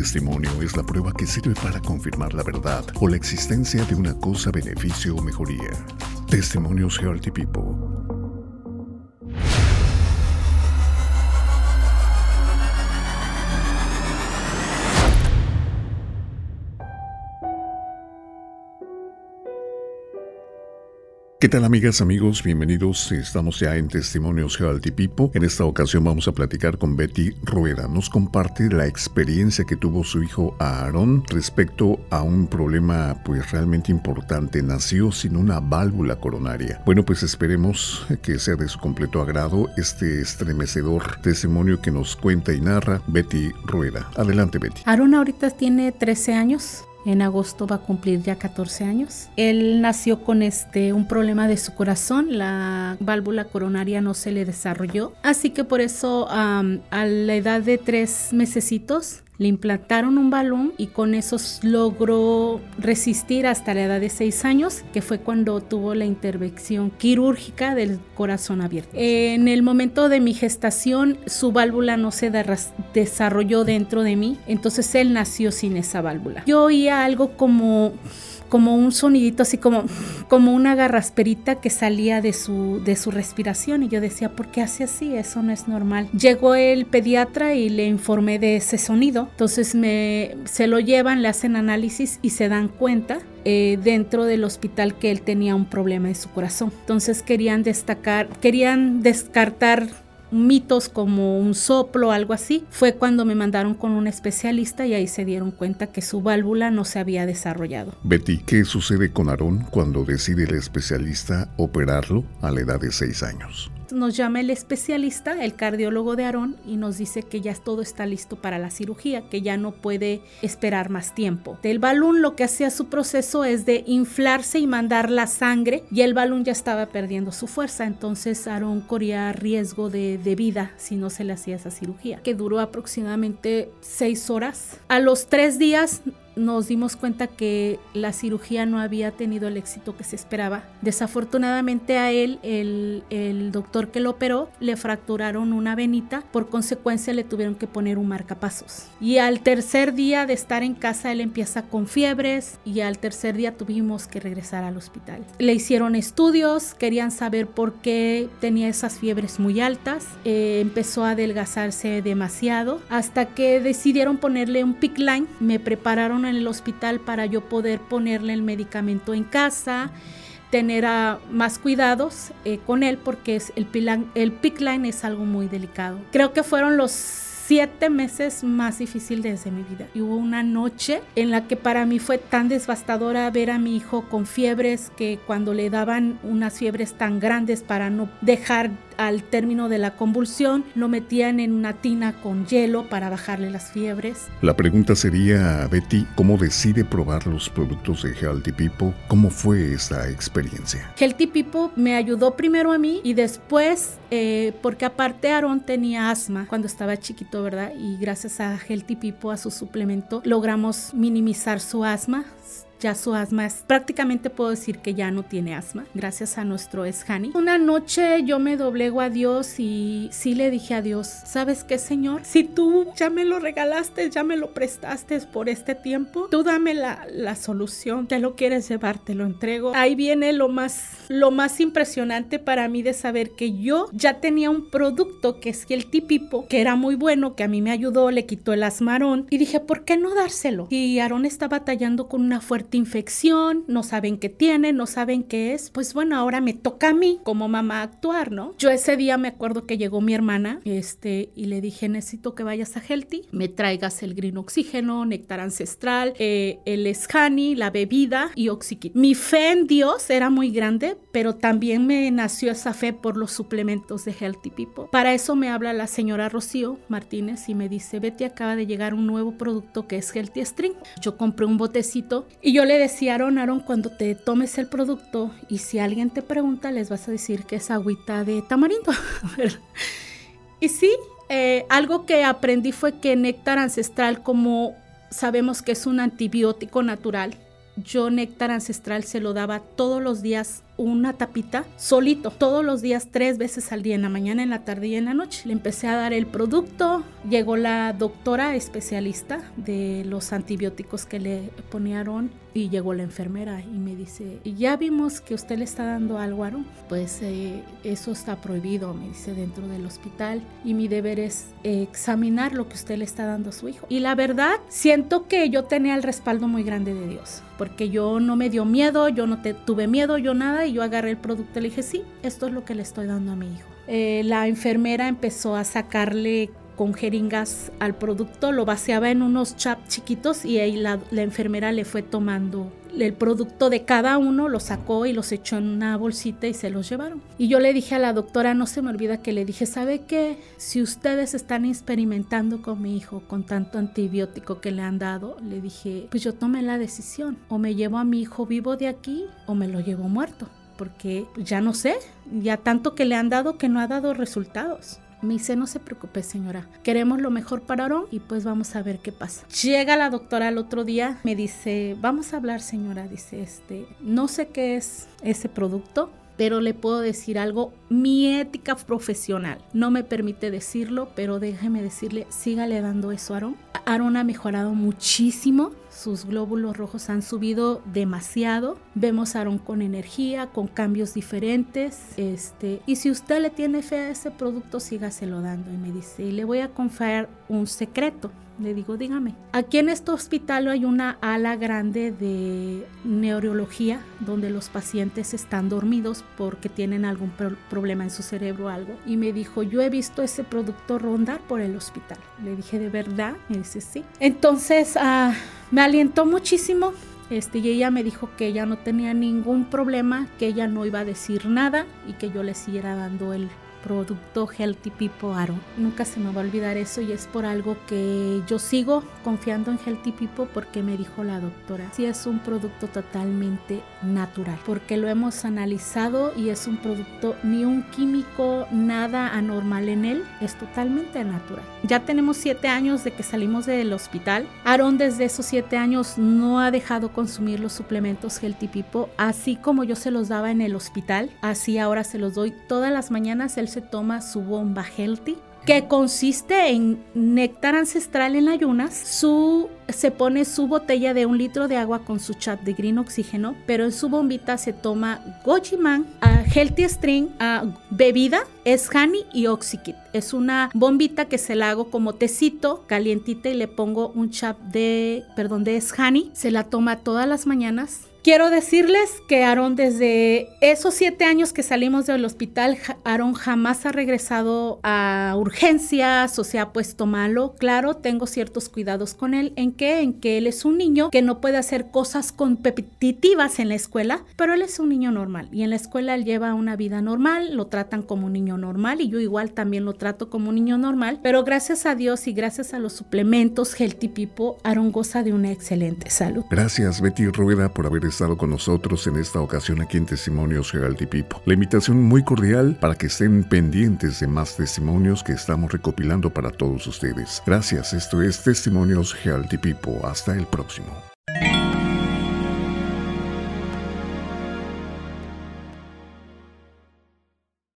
testimonio es la prueba que sirve para confirmar la verdad o la existencia de una cosa, beneficio o mejoría. Testimonios Healthy People ¿Qué tal amigas, amigos? Bienvenidos. Estamos ya en Testimonios Healthy People. En esta ocasión vamos a platicar con Betty Rueda. Nos comparte la experiencia que tuvo su hijo Aaron respecto a un problema pues realmente importante. Nació sin una válvula coronaria. Bueno, pues esperemos que sea de su completo agrado este estremecedor testimonio que nos cuenta y narra Betty Rueda. Adelante, Betty. Aaron ahorita tiene 13 años. En agosto va a cumplir ya 14 años. Él nació con este un problema de su corazón, la válvula coronaria no se le desarrolló, así que por eso a la edad de tres mesecitos le implantaron un balón y con eso logró resistir hasta la edad de 6 años, que fue cuando tuvo la intervención quirúrgica del corazón abierto. En el momento de mi gestación, su válvula no se desarrolló dentro de mí, entonces él nació sin esa válvula. Yo oía algo como como un sonidito así como, como una garrasperita que salía de su, de su respiración y yo decía, ¿por qué hace así? Eso no es normal. Llegó el pediatra y le informé de ese sonido, entonces me, se lo llevan, le hacen análisis y se dan cuenta eh, dentro del hospital que él tenía un problema de su corazón. Entonces querían destacar, querían descartar mitos como un soplo algo así, fue cuando me mandaron con un especialista y ahí se dieron cuenta que su válvula no se había desarrollado. Betty, ¿qué sucede con Aarón cuando decide el especialista operarlo a la edad de 6 años? Nos llama el especialista, el cardiólogo de Aarón, y nos dice que ya todo está listo para la cirugía, que ya no puede esperar más tiempo. El balón lo que hacía su proceso es de inflarse y mandar la sangre, y el balón ya estaba perdiendo su fuerza, entonces Aarón corría riesgo de, vida si no se le hacía esa cirugía, que duró aproximadamente seis horas. A los tres días nos dimos cuenta que la cirugía no había tenido el éxito que se esperaba. Desafortunadamente a él, el, el, doctor que lo operó, le fracturaron una venita, por consecuencia le tuvieron que poner un marcapasos. Y al tercer día de estar en casa, él empieza con fiebres y al tercer día tuvimos que regresar al hospital. Le hicieron estudios, querían saber por qué tenía esas fiebres muy altas, eh, empezó a adelgazarse demasiado, hasta que decidieron ponerle un pick line, me prepararon en el hospital para yo poder ponerle el medicamento en casa, tener más cuidados eh, con él porque es el, el pick line es algo muy delicado. Creo que fueron los siete meses más difíciles de mi vida. Y hubo una noche en la que para mí fue tan devastadora ver a mi hijo con fiebres que cuando le daban unas fiebres tan grandes para no dejar al término de la convulsión lo metían en una tina con hielo para bajarle las fiebres. La pregunta sería, Betty, ¿cómo decide probar los productos de Healthy People? ¿Cómo fue esta experiencia? Healthy People me ayudó primero a mí y después, eh, porque aparte Aaron tenía asma cuando estaba chiquito, ¿verdad? Y gracias a Healthy People, a su suplemento, logramos minimizar su asma ya su asma es, prácticamente puedo decir que ya no tiene asma, gracias a nuestro Esjani. Una noche yo me doblego a Dios y sí le dije a Dios, ¿sabes qué, Señor? Si tú ya me lo regalaste, ya me lo prestaste por este tiempo, tú dame la, la solución, te lo quieres llevar, te lo entrego. Ahí viene lo más, lo más impresionante para mí de saber que yo ya tenía un producto que es el tipipo, que era muy bueno, que a mí me ayudó, le quitó el asmarón y dije, ¿por qué no dárselo? Y Aarón está batallando con una fuerte infección, no saben qué tiene, no saben qué es, pues bueno, ahora me toca a mí como mamá actuar, ¿no? Yo ese día me acuerdo que llegó mi hermana, este, y le dije, necesito que vayas a Healthy, me traigas el green oxígeno, néctar ancestral, eh, el Scani, la bebida y Oxykit. Mi fe en Dios era muy grande, pero también me nació esa fe por los suplementos de Healthy People. Para eso me habla la señora Rocío Martínez y me dice, Betty, acaba de llegar un nuevo producto que es Healthy String. Yo compré un botecito y yo le decía a Aaron, Aaron, cuando te tomes el producto y si alguien te pregunta, les vas a decir que es agüita de tamarindo. y sí, eh, algo que aprendí fue que néctar ancestral, como sabemos que es un antibiótico natural, yo néctar ancestral se lo daba todos los días una tapita solito, todos los días, tres veces al día, en la mañana, en la tarde y en la noche. Le empecé a dar el producto, llegó la doctora especialista de los antibióticos que le ponían y llegó la enfermera y me dice, ya vimos que usted le está dando algo a. Pues eh, eso está prohibido, me dice, dentro del hospital. Y mi deber es examinar lo que usted le está dando a su hijo. Y la verdad, siento que yo tenía el respaldo muy grande de Dios. Porque yo no me dio miedo, yo no te, tuve miedo, yo nada. Y yo agarré el producto y le dije, sí, esto es lo que le estoy dando a mi hijo. Eh, la enfermera empezó a sacarle con jeringas al producto, lo vaciaba en unos chaps chiquitos y ahí la, enfermera le fue tomando el producto de cada uno, lo sacó y los echó en una bolsita y se los llevaron. Y yo le dije a la doctora, no se me olvida que le dije, ¿sabe qué? Si ustedes están experimentando con mi hijo con tanto antibiótico que le han dado, le dije, pues yo tomé la decisión, o me llevo a mi hijo vivo de aquí o me lo llevo muerto porque ya no sé, ya tanto que le han dado que no ha dado resultados. Me dice, no se preocupe señora, queremos lo mejor para Aarón y pues vamos a ver qué pasa. Llega la doctora el otro día, me dice, vamos a hablar señora, dice, este, no sé qué es ese producto, pero le puedo decir algo, mi ética profesional no me permite decirlo, pero déjeme decirle, sígale dando eso a Aaron. Aaron ha mejorado muchísimo, sus glóbulos rojos han subido demasiado, vemos a Aaron con energía, con cambios diferentes, este, y si usted le tiene fe a ese producto, sígaselo dando. Y me dice, y le voy a confiar un secreto. Le digo, dígame. Aquí en este hospital hay una ala grande de neurología donde los pacientes están dormidos porque tienen algún problema en su cerebro o algo. Y me dijo, yo he visto ese producto rondar por el hospital. Le dije, ¿de verdad? Me dice, sí. Entonces, ah, me alentó muchísimo. Este, y ella me dijo que ella no tenía ningún problema, que ella no iba a decir nada y que yo le siguiera dando el producto Healthy People Aro. Nunca se me va a olvidar eso y es por algo que yo sigo confiando en Healthy People porque me dijo la doctora. Si es un producto totalmente natural, porque lo hemos analizado y es un producto ni un químico, nada anormal en él, es totalmente natural. Ya tenemos siete años de que salimos del hospital. Aaron desde esos siete años no ha dejado consumir los suplementos Healthy People, así como yo se los daba en el hospital, así ahora se los doy todas las mañanas. Él se toma su bomba healthy que consiste en néctar ancestral en ayunas, su, se pone su botella de un litro de agua con su chat de green oxígeno, pero en su bombita se toma Gojiman, a Healthy String, a bebida, es honey y oxykit. Es una bombita que se la hago como tecito, calientita y le pongo un chat de, perdón, de es honey. Se la toma todas las mañanas Quiero decirles que Aaron, desde esos siete años que salimos del hospital, Aaron jamás ha regresado a urgencias o se ha puesto malo. Claro, tengo ciertos cuidados con él. ¿En qué? En que él es un niño que no puede hacer cosas competitivas en la escuela, pero él es un niño normal y en la escuela él lleva una vida normal, lo tratan como un niño normal y yo igual también lo trato como un niño normal, pero gracias a Dios y gracias a los suplementos Healthy Pipo, Aaron goza de una excelente salud. Gracias Betty Rueda por haber estado con nosotros en esta ocasión aquí en Testimonios Herald Pipo. La invitación muy cordial para que estén pendientes de más testimonios que estamos recopilando para todos ustedes. Gracias, esto es Testimonios Herald Pipo. Hasta el próximo.